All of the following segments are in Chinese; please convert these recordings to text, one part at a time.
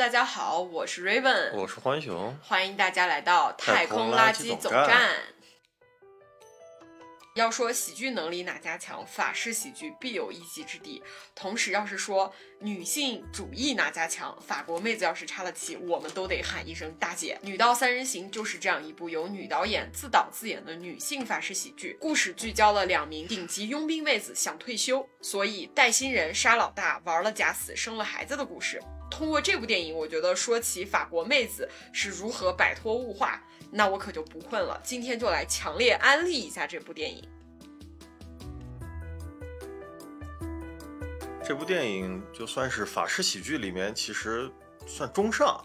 大家好，我是 Raven，我是浣熊，欢迎大家来到太空垃圾总站。要说喜剧能力哪家强，法式喜剧必有一席之地。同时，要是说女性主义哪家强，法国妹子要是插了旗，我们都得喊一声大姐。《女盗三人行》就是这样一部由女导演自导自演的女性法式喜剧。故事聚焦了两名顶级佣兵妹子想退休，所以带新人杀老大，玩了假死，生了孩子的故事。通过这部电影，我觉得说起法国妹子是如何摆脱物化。那我可就不困了，今天就来强烈安利一下这部电影。这部电影就算是法式喜剧里面，其实算中上，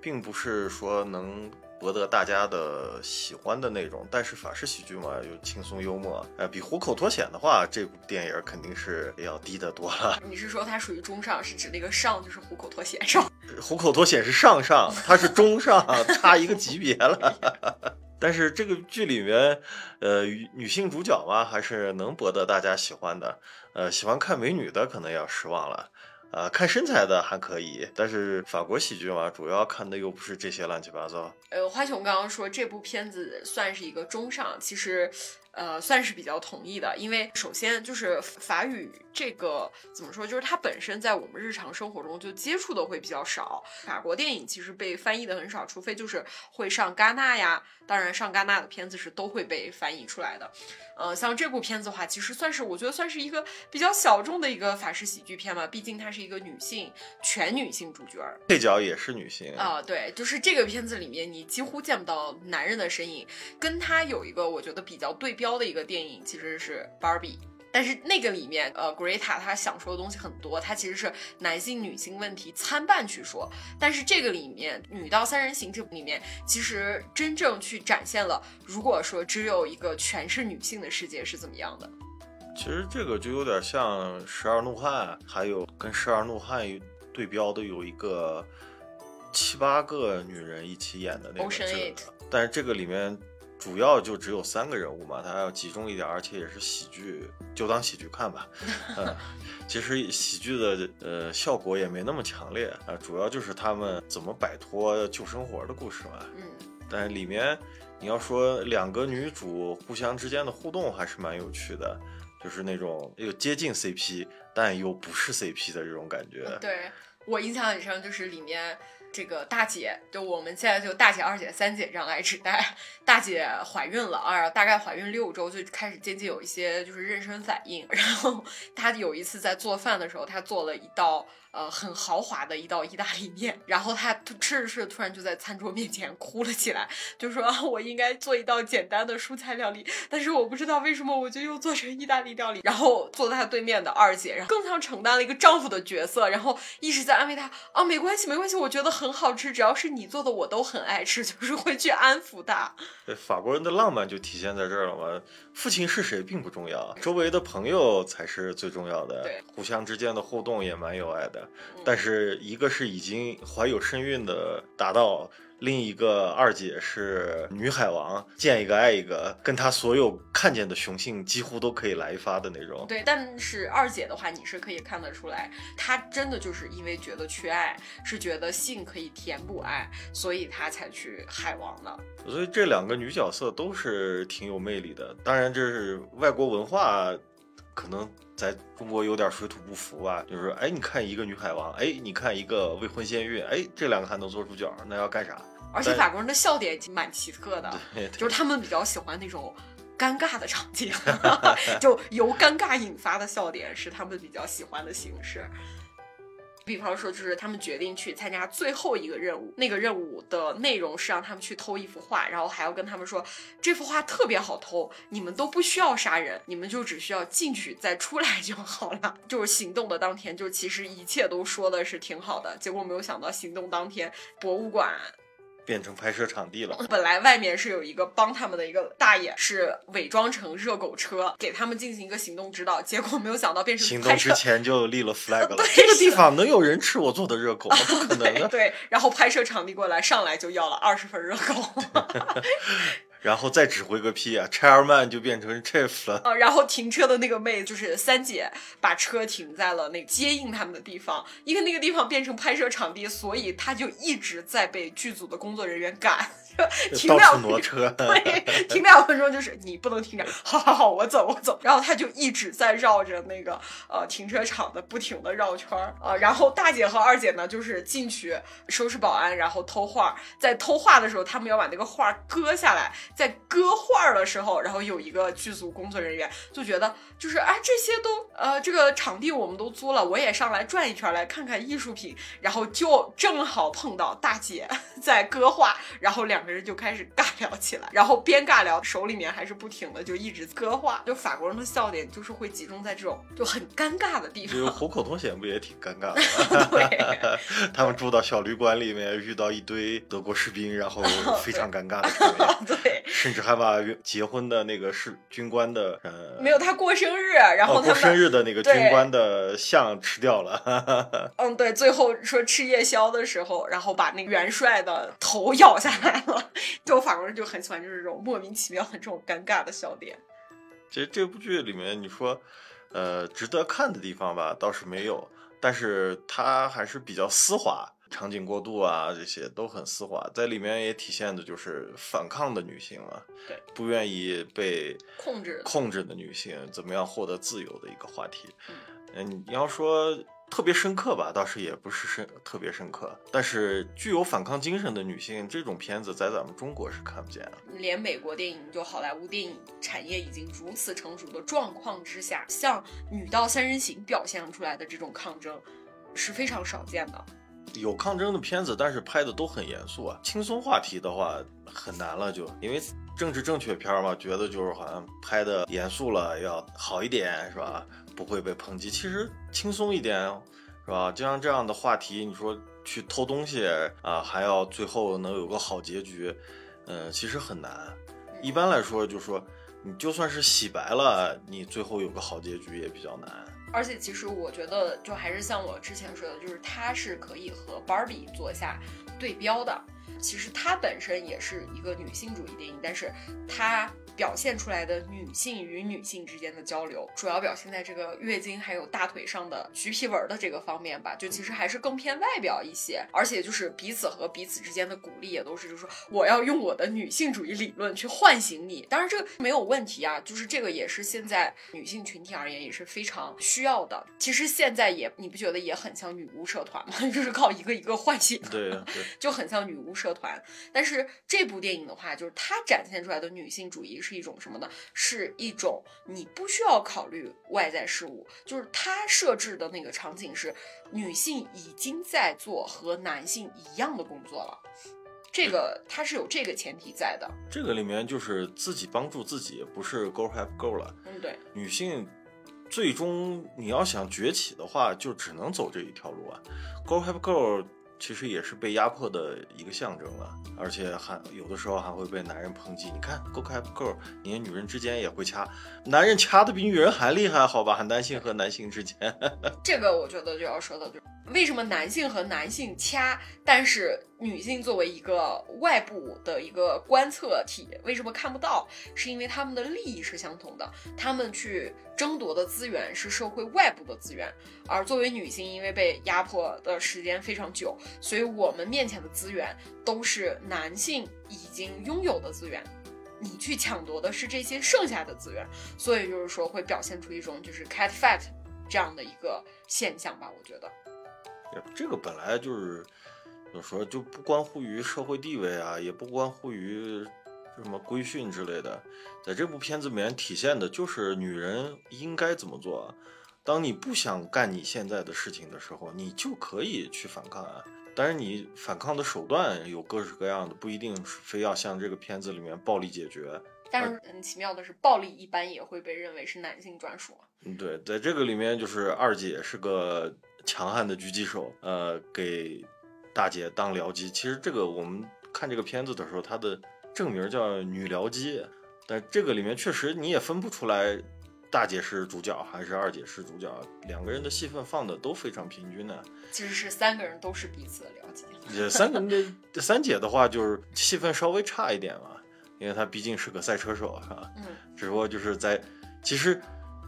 并不是说能。博得大家的喜欢的那种，但是法式喜剧嘛，又轻松幽默，呃，比虎口脱险的话，这部电影肯定是要低得多了。你是说它属于中上，是指那个上就是虎口脱险上？虎口脱险是上上，它是中上，差一个级别了。但是这个剧里面，呃，女性主角嘛，还是能博得大家喜欢的。呃，喜欢看美女的可能要失望了。呃，看身材的还可以，但是法国喜剧嘛，主要看的又不是这些乱七八糟。呃，花熊刚刚说这部片子算是一个中上，其实。呃，算是比较同意的，因为首先就是法语这个怎么说，就是它本身在我们日常生活中就接触的会比较少。法国电影其实被翻译的很少，除非就是会上戛纳呀，当然上戛纳的片子是都会被翻译出来的。呃，像这部片子的话，其实算是我觉得算是一个比较小众的一个法式喜剧片嘛，毕竟它是一个女性全女性主角，配角也是女性啊。对，就是这个片子里面你几乎见不到男人的身影，跟他有一个我觉得比较对。标的一个电影其实是 Barbie，但是那个里面，呃，Greta 她想说的东西很多，她其实是男性女性问题参半去说。但是这个里面，《女盗三人行》这部里面，其实真正去展现了，如果说只有一个全是女性的世界是怎么样的。其实这个就有点像《十二怒汉》，还有跟《十二怒汉》对标的有一个七八个女人一起演的那个，但是这个里面。主要就只有三个人物嘛，它要集中一点，而且也是喜剧，就当喜剧看吧。嗯，其实喜剧的呃效果也没那么强烈啊，主要就是他们怎么摆脱旧生活的故事嘛。嗯，但是里面你要说两个女主互相之间的互动还是蛮有趣的，就是那种又接近 CP，但又不是 CP 的这种感觉。对我印象很深，就是里面。这个大姐，就我们现在就大姐、二姐、三姐这样来指代。大姐怀孕了啊，大概怀孕六周就开始渐渐有一些就是妊娠反应。然后她有一次在做饭的时候，她做了一道。呃，很豪华的一道意大利面，然后他吃着吃着，突然就在餐桌面前哭了起来，就说我应该做一道简单的蔬菜料理，但是我不知道为什么我就又做成意大利料理。然后坐在他对面的二姐，然后更像承担了一个丈夫的角色，然后一直在安慰他啊，没关系，没关系，我觉得很好吃，只要是你做的，我都很爱吃，就是会去安抚他。法国人的浪漫就体现在这儿了嘛，父亲是谁并不重要，周围的朋友才是最重要的，对，互相之间的互动也蛮有爱的。但是一个是已经怀有身孕的达到，另一个二姐是女海王，见一个爱一个，跟她所有看见的雄性几乎都可以来一发的那种。对，但是二姐的话，你是可以看得出来，她真的就是因为觉得缺爱，是觉得性可以填补爱，所以她才去海王的。所以这两个女角色都是挺有魅力的。当然，这是外国文化。可能在中国有点水土不服吧，就是哎，你看一个女海王，哎，你看一个未婚先孕，哎，这两个还能做主角，那要干啥？而且法国人的笑点蛮奇特的，就是他们比较喜欢那种尴尬的场景，就由尴尬引发的笑点是他们比较喜欢的形式。比方说，就是他们决定去参加最后一个任务，那个任务的内容是让他们去偷一幅画，然后还要跟他们说这幅画特别好偷，你们都不需要杀人，你们就只需要进去再出来就好了。就是行动的当天，就其实一切都说的是挺好的，结果没有想到行动当天，博物馆。变成拍摄场地了。本来外面是有一个帮他们的一个大爷，是伪装成热狗车，给他们进行一个行动指导。结果没有想到变成行动之前就立了 flag 了。对，这个地方能有人吃我做的热狗吗？不可能的。对，然后拍摄场地过来，上来就要了二十份热狗。然后再指挥个屁啊，chairman 就变成 chief 了啊。然后停车的那个妹就是三姐，把车停在了那接应他们的地方，因为那个地方变成拍摄场地，所以她就一直在被剧组的工作人员赶。停两挪车，对，停两分钟就是你不能停这，好好好，我走我走。然后他就一直在绕着那个呃停车场的不停的绕圈儿啊。然后大姐和二姐呢，就是进去收拾保安，然后偷画。在偷画的时候，他们要把那个画割下来。在割画的时候，然后有一个剧组工作人员就觉得，就是哎，这些都呃这个场地我们都租了，我也上来转一圈来看看艺术品。然后就正好碰到大姐 在割画，然后两。两个人就开始尬聊起来，然后边尬聊，手里面还是不停的就一直割画。就法国人的笑点就是会集中在这种就很尴尬的地方。虎口脱险不也挺尴尬的？对，他们住到小旅馆里面，遇到一堆德国士兵，然后 非常尴尬的场面。对，甚至还把结婚的那个士军官的呃，没有他过生日，然后过生日的那个军官的像吃掉了。嗯，对，最后说吃夜宵的时候，然后把那个元帅的头咬下来了。就法国人就很喜欢就是这种莫名其妙的这种尴尬的笑点。其实这部剧里面，你说，呃，值得看的地方吧，倒是没有，但是它还是比较丝滑，场景过渡啊，这些都很丝滑，在里面也体现的就是反抗的女性啊，对，不愿意被控制控制的女性怎么样获得自由的一个话题。嗯，你要说。特别深刻吧，倒是也不是深特别深刻，但是具有反抗精神的女性，这种片子在咱们中国是看不见的。连美国电影，就好莱坞电影产业已经如此成熟的状况之下，像《女盗三人行》表现出来的这种抗争，是非常少见的。有抗争的片子，但是拍的都很严肃啊。轻松话题的话很难了，就因为政治正确片嘛，觉得就是好像拍的严肃了要好一点，是吧？不会被抨击，其实轻松一点，是吧？就像这样的话题，你说去偷东西啊，还要最后能有个好结局，嗯，其实很难。一般来说，就说你就算是洗白了，你最后有个好结局也比较难。而且，其实我觉得，就还是像我之前说的，就是它是可以和 Barbie 做下对标的。其实它本身也是一个女性主义电影，但是它。表现出来的女性与女性之间的交流，主要表现在这个月经还有大腿上的橘皮纹的这个方面吧，就其实还是更偏外表一些，而且就是彼此和彼此之间的鼓励也都是，就是说我要用我的女性主义理论去唤醒你，当然这个没有问题啊，就是这个也是现在女性群体而言也是非常需要的。其实现在也你不觉得也很像女巫社团吗？就是靠一个一个唤醒，对，就很像女巫社团。但是这部电影的话，就是它展现出来的女性主义。是一种什么呢？是一种你不需要考虑外在事物，就是它设置的那个场景是女性已经在做和男性一样的工作了，这个它是有这个前提在的。这个里面就是自己帮助自己，不是 girl help girl 了。嗯，对，女性最终你要想崛起的话，就只能走这一条路啊，girl help girl。其实也是被压迫的一个象征了，而且还有的时候还会被男人抨击。你看，Go Cap Girl，你看女人之间也会掐，男人掐的比女人还厉害，好吧？男性和男性之间，这个我觉得就要说到就。为什么男性和男性掐，但是女性作为一个外部的一个观测体，为什么看不到？是因为他们的利益是相同的，他们去争夺的资源是社会外部的资源，而作为女性，因为被压迫的时间非常久，所以我们面前的资源都是男性已经拥有的资源，你去抢夺的是这些剩下的资源，所以就是说会表现出一种就是 cat fight 这样的一个现象吧，我觉得。这个本来就是，怎么说就不关乎于社会地位啊，也不关乎于什么规训之类的，在这部片子里面体现的就是女人应该怎么做。当你不想干你现在的事情的时候，你就可以去反抗啊。但是你反抗的手段有各式各样的，不一定非要像这个片子里面暴力解决。但是很奇妙的是，暴力一般也会被认为是男性专属。嗯，对，在这个里面就是二姐是个。强悍的狙击手，呃，给大姐当僚机。其实这个我们看这个片子的时候，它的正名叫女僚机，但这个里面确实你也分不出来，大姐是主角还是二姐是主角，两个人的戏份放的都非常平均的。其实是三个人都是彼此的僚机。三个人的三姐的话，就是戏份稍微差一点嘛。因为她毕竟是个赛车手，是吧？嗯，只不过就是在其实，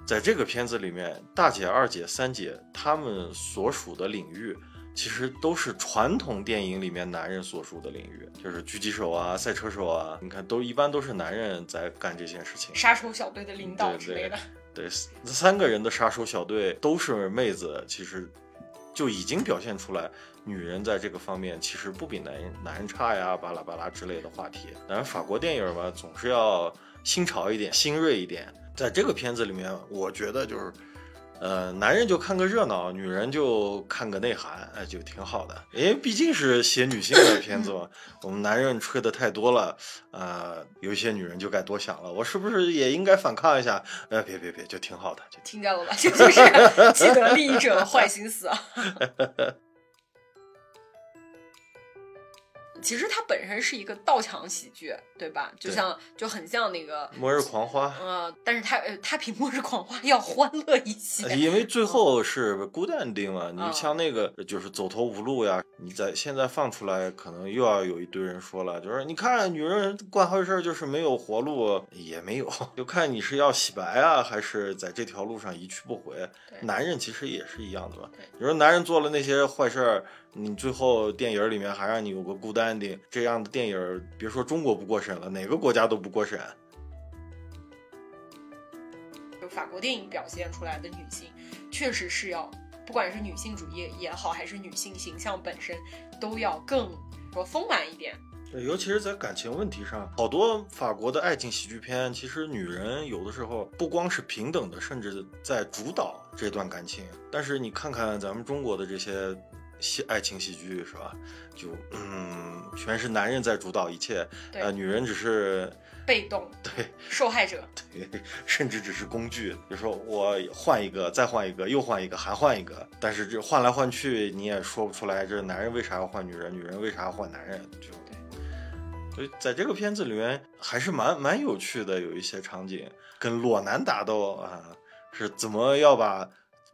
在这个片子里面，大姐、二姐、三姐他们所属的领域。其实都是传统电影里面男人所属的领域，就是狙击手啊、赛车手啊，你看都一般都是男人在干这件事情。杀手小队的领导之类的，对，三个人的杀手小队都是妹子，其实就已经表现出来，女人在这个方面其实不比男人男人差呀，巴拉巴拉之类的话题。当然，法国电影吧，总是要新潮一点、新锐一点。在这个片子里面，我觉得就是。呃，男人就看个热闹，女人就看个内涵，哎，就挺好的。因为毕竟是写女性的片子嘛，我们男人吹的太多了，呃，有一些女人就该多想了，我是不是也应该反抗一下？呃，别别别，就挺好的，就听见了吧？这 就是 既得利益者的坏心思啊。其实它本身是一个盗抢喜剧，对吧？就像就很像那个《末日狂花》。嗯，但是它呃，它比《末日狂花》要欢乐一些。因为最后是孤单定嘛，你像那个就是走投无路呀。你在现在放出来，可能又要有一堆人说了，就是你看女人干坏事就是没有活路，也没有，就看你是要洗白啊，还是在这条路上一去不回。男人其实也是一样的吧？你说男人做了那些坏事儿。你最后电影里面还让你有个孤单的这样的电影，别说中国不过审了，哪个国家都不过审。就法国电影表现出来的女性，确实是要，不管是女性主义也好，还是女性形象本身，都要更说丰满一点。对，尤其是在感情问题上，好多法国的爱情喜剧片，其实女人有的时候不光是平等的，甚至在主导这段感情。但是你看看咱们中国的这些。喜爱情喜剧是吧？就嗯，全是男人在主导一切，呃，女人只是被动，对，受害者，对，甚至只是工具。比如说我换一个，再换一个，又换一个，还换一个，但是这换来换去，你也说不出来，这男人为啥要换女人，女人为啥要换男人？就，所以在这个片子里面还是蛮蛮有趣的，有一些场景跟裸男打斗啊，是怎么要把。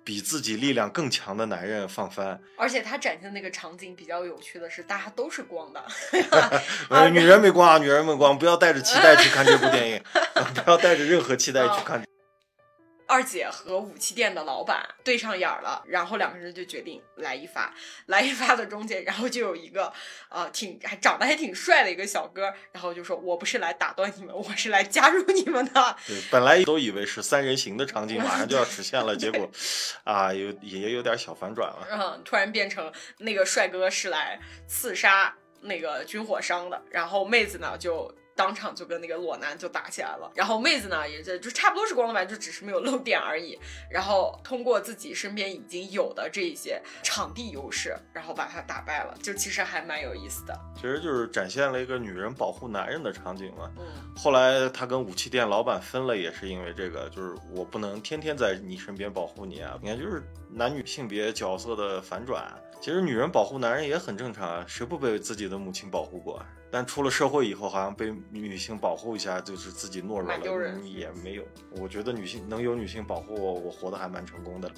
比自己力量更强的男人放翻，而且他展现的那个场景比较有趣的是，大家都是光的，女人没光啊，女人没光，不要带着期待去看这部电影，不要带着任何期待去看。二姐和武器店的老板对上眼了，然后两个人就决定来一发，来一发的中间，然后就有一个呃挺还长得还挺帅的一个小哥，然后就说：“我不是来打断你们，我是来加入你们的。”对，本来都以为是三人行的场景马上就要实现了，结果啊，有也有点小反转了。嗯，突然变成那个帅哥是来刺杀那个军火商的，然后妹子呢就。当场就跟那个裸男就打起来了，然后妹子呢也就就差不多是光的吧，就只是没有露点而已。然后通过自己身边已经有的这一些场地优势，然后把他打败了，就其实还蛮有意思的。其实就是展现了一个女人保护男人的场景嘛。嗯。后来他跟武器店老板分了，也是因为这个，就是我不能天天在你身边保护你啊。你看，就是男女性别角色的反转。其实女人保护男人也很正常啊，谁不被自己的母亲保护过？但出了社会以后，好像被女性保护一下，就是自己懦弱了，也没有。我觉得女性能有女性保护我，我活得还蛮成功的。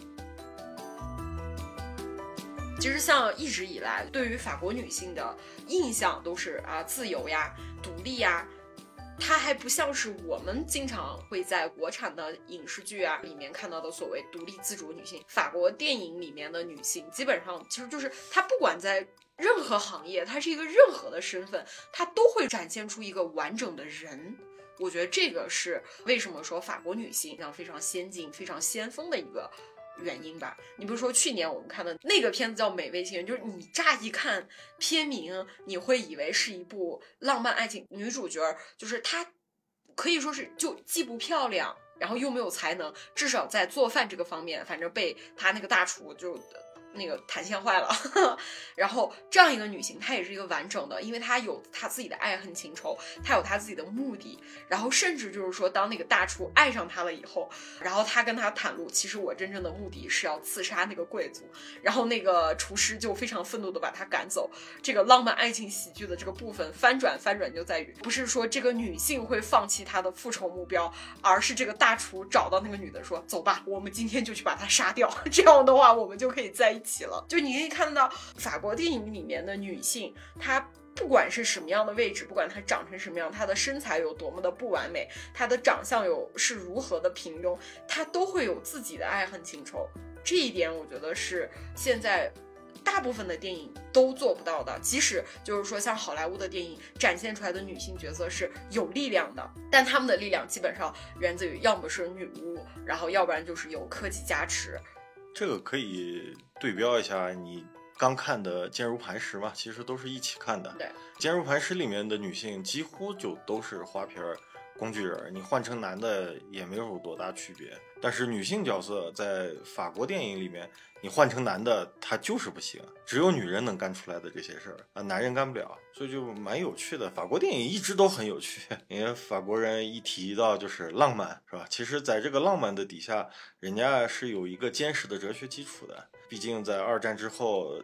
其实像一直以来对于法国女性的印象都是啊，自由呀，独立呀。它还不像是我们经常会在国产的影视剧啊里面看到的所谓独立自主女性。法国电影里面的女性基本上其实就是她不管在任何行业，她是一个任何的身份，她都会展现出一个完整的人。我觉得这个是为什么说法国女性像非常先进、非常先锋的一个。原因吧，你比如说去年我们看的那个片子叫《美味情人》，就是你乍一看片名，你会以为是一部浪漫爱情，女主角就是她，可以说是就既不漂亮，然后又没有才能，至少在做饭这个方面，反正被她那个大厨就。那个弹线坏了，然后这样一个女性，她也是一个完整的，因为她有她自己的爱恨情仇，她有她自己的目的，然后甚至就是说，当那个大厨爱上她了以后，然后她跟他袒露，其实我真正的目的是要刺杀那个贵族，然后那个厨师就非常愤怒的把他赶走。这个浪漫爱情喜剧的这个部分翻转，翻转就在于，不是说这个女性会放弃她的复仇目标，而是这个大厨找到那个女的说，走吧，我们今天就去把她杀掉，这样的话我们就可以在起了，就你可以看到法国电影里面的女性，她不管是什么样的位置，不管她长成什么样，她的身材有多么的不完美，她的长相有是如何的平庸，她都会有自己的爱恨情仇。这一点我觉得是现在大部分的电影都做不到的。即使就是说像好莱坞的电影展现出来的女性角色是有力量的，但她们的力量基本上源自于要么是女巫，然后要不然就是有科技加持。这个可以对标一下你。刚看的《坚如磐石》嘛，其实都是一起看的。对，《坚如磐石》里面的女性几乎就都是花瓶儿、工具人，你换成男的也没有多大区别。但是女性角色在法国电影里面，你换成男的，他就是不行，只有女人能干出来的这些事儿啊，男人干不了，所以就蛮有趣的。法国电影一直都很有趣，因为法国人一提到就是浪漫，是吧？其实，在这个浪漫的底下，人家是有一个坚实的哲学基础的。毕竟在二战之后。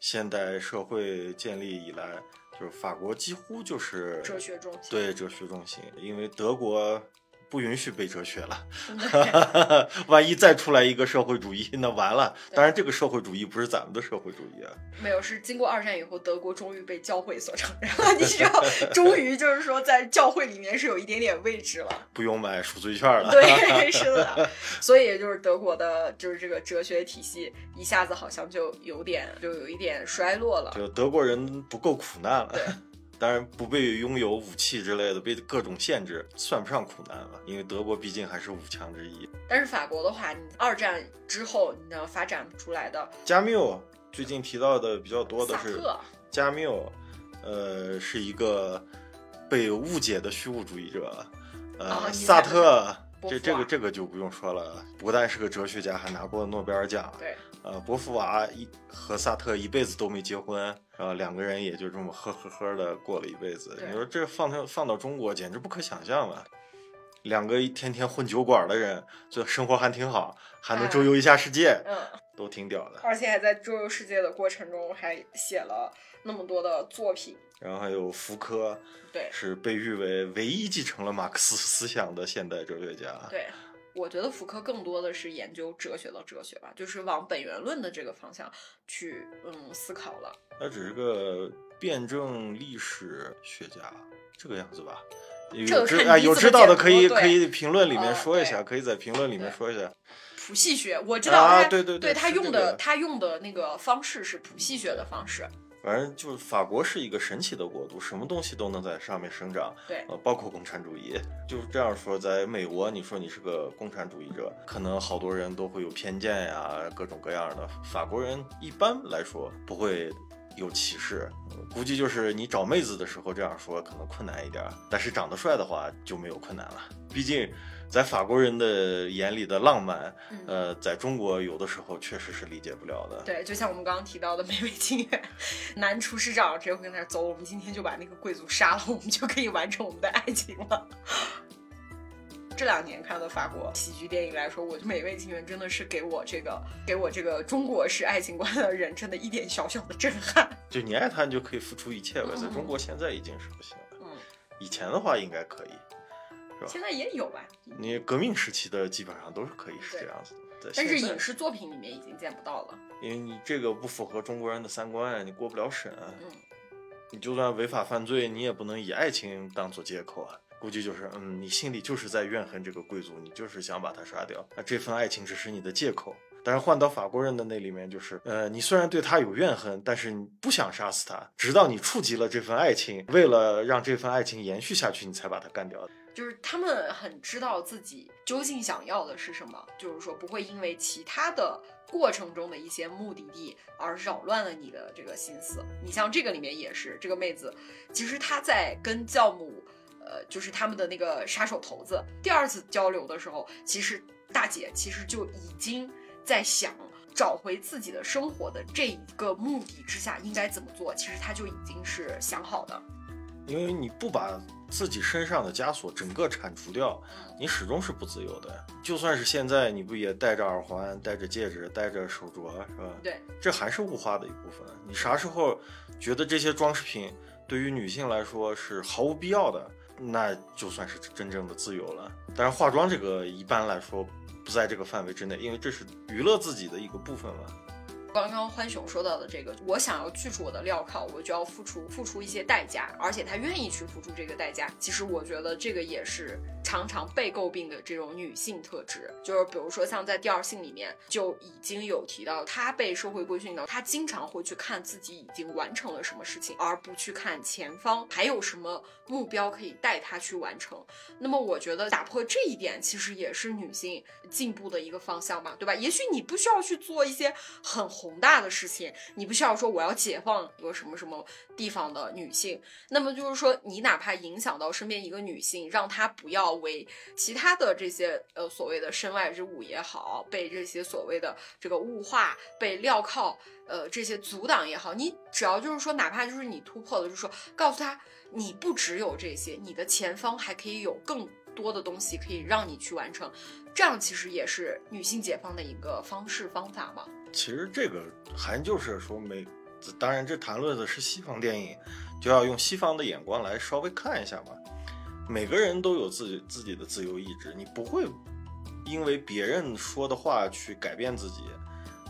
现代社会建立以来，就是法国几乎就是哲学中心，对哲学中心，因为德国。不允许背哲学了 万一再出来一个社会主义，那完了。当然，这个社会主义不是咱们的社会主义啊。没有，是经过二战以后，德国终于被教会所承认了。你知道，终于就是说，在教会里面是有一点点位置了，不用买赎罪券了。对，是的。所以，就是德国的，就是这个哲学体系一下子好像就有点，就有一点衰落了。就德国人不够苦难了。当然不被拥有武器之类的，被各种限制，算不上苦难了。因为德国毕竟还是五强之一。但是法国的话，你二战之后，你的发展出来的加缪，最近提到的比较多的是加缪，呃，是一个被误解的虚无主义者。呃，萨特，这这个这个就不用说了，不但是个哲学家，还拿过诺贝尔奖。对。呃，波伏娃一和萨特一辈子都没结婚，呃，两个人也就这么呵呵呵的过了一辈子。你说这放到放到中国，简直不可想象了。两个一天天混酒馆的人，这生活还挺好，还能周游一下世界，嗯，都挺屌的。而且还在周游世界的过程中，还写了那么多的作品。然后还有福柯，对，是被誉为唯一继承了马克思思想的现代哲学家。对。我觉得福柯更多的是研究哲学的哲学吧，就是往本源论的这个方向去嗯思考了。他只是个辩证历史学家，这个样子吧。有知啊有知道的可以可以评论里面说一下，可以在评论里面说一下。谱系学，我知道他对对对，他用的他用的那个方式是谱系学的方式。反正就是法国是一个神奇的国度，什么东西都能在上面生长，对，呃，包括共产主义。就是这样说，在美国，你说你是个共产主义者，可能好多人都会有偏见呀，各种各样的。法国人一般来说不会有歧视，估计就是你找妹子的时候这样说可能困难一点，但是长得帅的话就没有困难了，毕竟。在法国人的眼里的浪漫，呃，在中国有的时候确实是理解不了的。对，就像我们刚刚提到的《美味情缘》，男厨师长直接会跟他走，我们今天就把那个贵族杀了，我们就可以完成我们的爱情了。这两年看的法国喜剧电影来说，我《美味情缘》真的是给我这个 给我这个中国式爱情观的人，真的一点小小的震撼。就你爱他，你就可以付出一切呗。在中国现在已经是不行了，嗯，以前的话应该可以。是吧现在也有吧？你革命时期的基本上都是可以是这样子的，但是影视作品里面已经见不到了。因为你这个不符合中国人的三观，你过不了审。嗯，你就算违法犯罪，你也不能以爱情当做借口啊。估计就是，嗯，你心里就是在怨恨这个贵族，你就是想把他杀掉。那这份爱情只是你的借口。但是换到法国人的那里面，就是，呃，你虽然对他有怨恨，但是你不想杀死他，直到你触及了这份爱情，为了让这份爱情延续下去，你才把他干掉。就是他们很知道自己究竟想要的是什么，就是说不会因为其他的过程中的一些目的地而扰乱了你的这个心思。你像这个里面也是，这个妹子其实她在跟教母，呃，就是他们的那个杀手头子第二次交流的时候，其实大姐其实就已经在想找回自己的生活的这一个目的之下应该怎么做，其实她就已经是想好的。因为你不把自己身上的枷锁整个铲除掉，你始终是不自由的。就算是现在，你不也戴着耳环、戴着戒指、戴着手镯，是吧？对，这还是物化的一部分。你啥时候觉得这些装饰品对于女性来说是毫无必要的，那就算是真正的自由了。但是化妆这个一般来说不在这个范围之内，因为这是娱乐自己的一个部分嘛。刚刚欢熊说到的这个，我想要拒绝我的镣铐，我就要付出付出一些代价，而且他愿意去付出这个代价。其实我觉得这个也是常常被诟病的这种女性特质，就是比如说像在第二性里面就已经有提到，她被社会规训的，她经常会去看自己已经完成了什么事情，而不去看前方还有什么目标可以带她去完成。那么我觉得打破这一点，其实也是女性进步的一个方向吧，对吧？也许你不需要去做一些很。宏大的事情，你不需要说我要解放一个什么什么地方的女性，那么就是说，你哪怕影响到身边一个女性，让她不要为其他的这些呃所谓的身外之物也好，被这些所谓的这个物化、被镣铐呃这些阻挡也好，你只要就是说，哪怕就是你突破了，就是说告诉她，你不只有这些，你的前方还可以有更多的东西可以让你去完成，这样其实也是女性解放的一个方式方法嘛。其实这个还就是说，每当然这谈论的是西方电影，就要用西方的眼光来稍微看一下嘛。每个人都有自己自己的自由意志，你不会因为别人说的话去改变自己。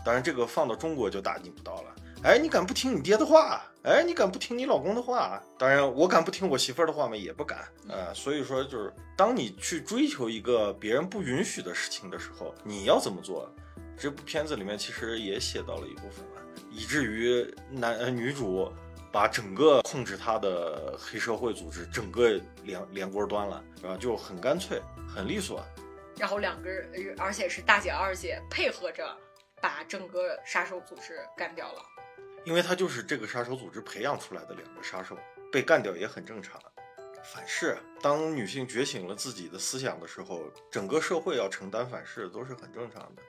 当然这个放到中国就打击不到了。哎，你敢不听你爹的话？哎，你敢不听你老公的话？当然我敢不听我媳妇儿的话吗？也不敢。呃，所以说就是当你去追求一个别人不允许的事情的时候，你要怎么做？这部片子里面其实也写到了一部分了，以至于男呃女主把整个控制她的黑社会组织整个连连锅端了，然后？就很干脆，很利索。然后两个人，而且是大姐二姐配合着把整个杀手组织干掉了。因为他就是这个杀手组织培养出来的两个杀手，被干掉也很正常。反噬，当女性觉醒了自己的思想的时候，整个社会要承担反噬都是很正常的。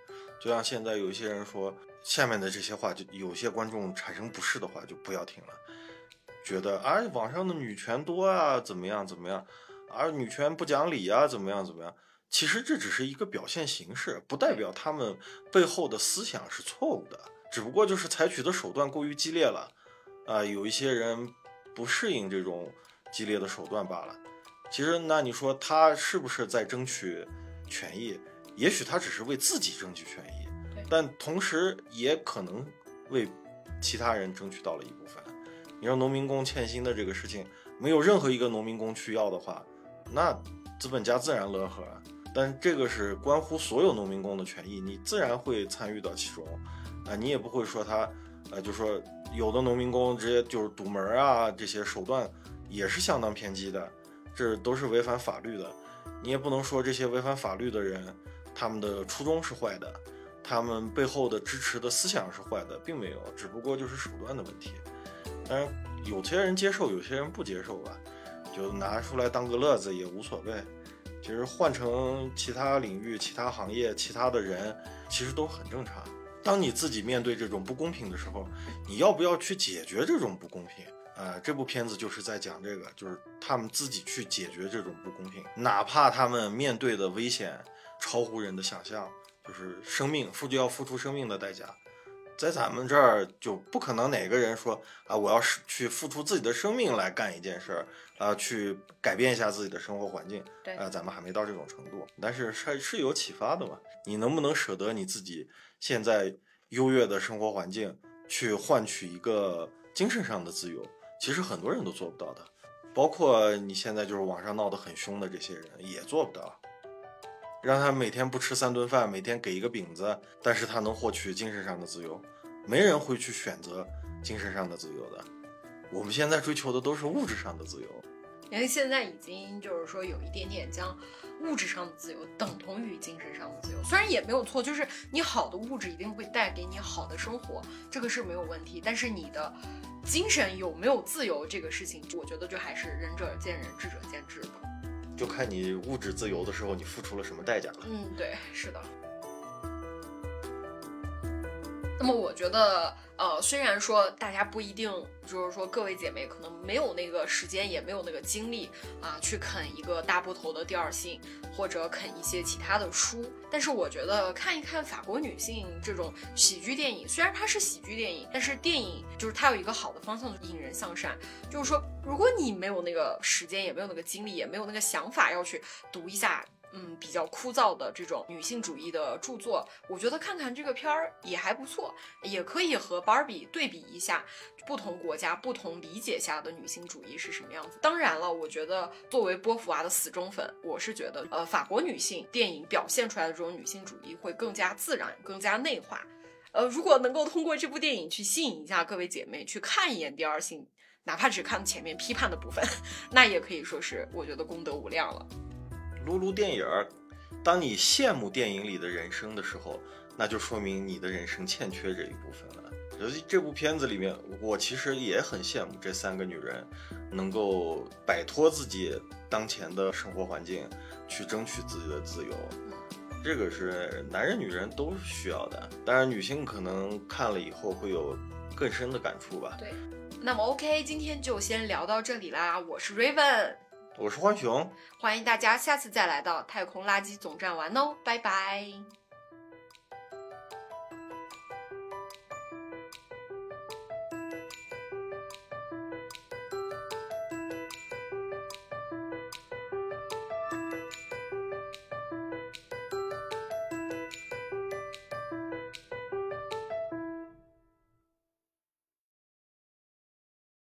就像现在有一些人说下面的这些话，就有些观众产生不适的话，就不要听了。觉得啊，网上的女权多啊，怎么样怎么样，而女权不讲理啊，怎么样怎么样。其实这只是一个表现形式，不代表他们背后的思想是错误的，只不过就是采取的手段过于激烈了，啊，有一些人不适应这种激烈的手段罢了。其实那你说他是不是在争取权益？也许他只是为自己争取权益，但同时也可能为其他人争取到了一部分。你让农民工欠薪的这个事情，没有任何一个农民工去要的话，那资本家自然乐呵。但这个是关乎所有农民工的权益，你自然会参与到其中。啊，你也不会说他，呃，就说有的农民工直接就是堵门啊，这些手段也是相当偏激的，这都是违反法律的。你也不能说这些违反法律的人。他们的初衷是坏的，他们背后的支持的思想是坏的，并没有，只不过就是手段的问题。当然，有些人接受，有些人不接受吧，就拿出来当个乐子也无所谓。其实换成其他领域、其他行业、其他的人，其实都很正常。当你自己面对这种不公平的时候，你要不要去解决这种不公平？啊，这部片子就是在讲这个，就是他们自己去解决这种不公平，哪怕他们面对的危险。超乎人的想象，就是生命付就要付出生命的代价，在咱们这儿就不可能哪个人说啊，我要是去付出自己的生命来干一件事儿啊，去改变一下自己的生活环境。对，啊，咱们还没到这种程度，但是是是有启发的嘛。你能不能舍得你自己现在优越的生活环境，去换取一个精神上的自由？其实很多人都做不到的，包括你现在就是网上闹得很凶的这些人也做不到。让他每天不吃三顿饭，每天给一个饼子，但是他能获取精神上的自由，没人会去选择精神上的自由的。我们现在追求的都是物质上的自由，因为现在已经就是说有一点点将物质上的自由等同于精神上的自由，虽然也没有错，就是你好的物质一定会带给你好的生活，这个是没有问题，但是你的精神有没有自由这个事情，我觉得就还是仁者见仁，智者见智的。就看你物质自由的时候，你付出了什么代价了。嗯，对，是的。那么我觉得。呃，虽然说大家不一定，就是说各位姐妹可能没有那个时间，也没有那个精力啊，去啃一个大部头的第二性，或者啃一些其他的书。但是我觉得看一看法国女性这种喜剧电影，虽然它是喜剧电影，但是电影就是它有一个好的方向，引人向善。就是说，如果你没有那个时间，也没有那个精力，也没有那个想法要去读一下。嗯比较枯燥的这种女性主义的著作，我觉得看看这个片儿也还不错，也可以和芭比对比一下，不同国家不同理解下的女性主义是什么样子。当然了，我觉得作为波伏娃的死忠粉，我是觉得呃法国女性电影表现出来的这种女性主义会更加自然、更加内化。呃，如果能够通过这部电影去吸引一下各位姐妹去看一眼《第二性》，哪怕只看前面批判的部分，那也可以说是我觉得功德无量了。撸撸电影儿，当你羡慕电影里的人生的时候，那就说明你的人生欠缺这一部分了。尤其这部片子里面，我其实也很羡慕这三个女人，能够摆脱自己当前的生活环境，去争取自己的自由。这个是男人女人都是需要的，当然女性可能看了以后会有更深的感触吧。对，那么 OK，今天就先聊到这里啦。我是 Raven，我是浣熊，欢迎大家下次再来到太空垃圾总站玩哦，拜拜。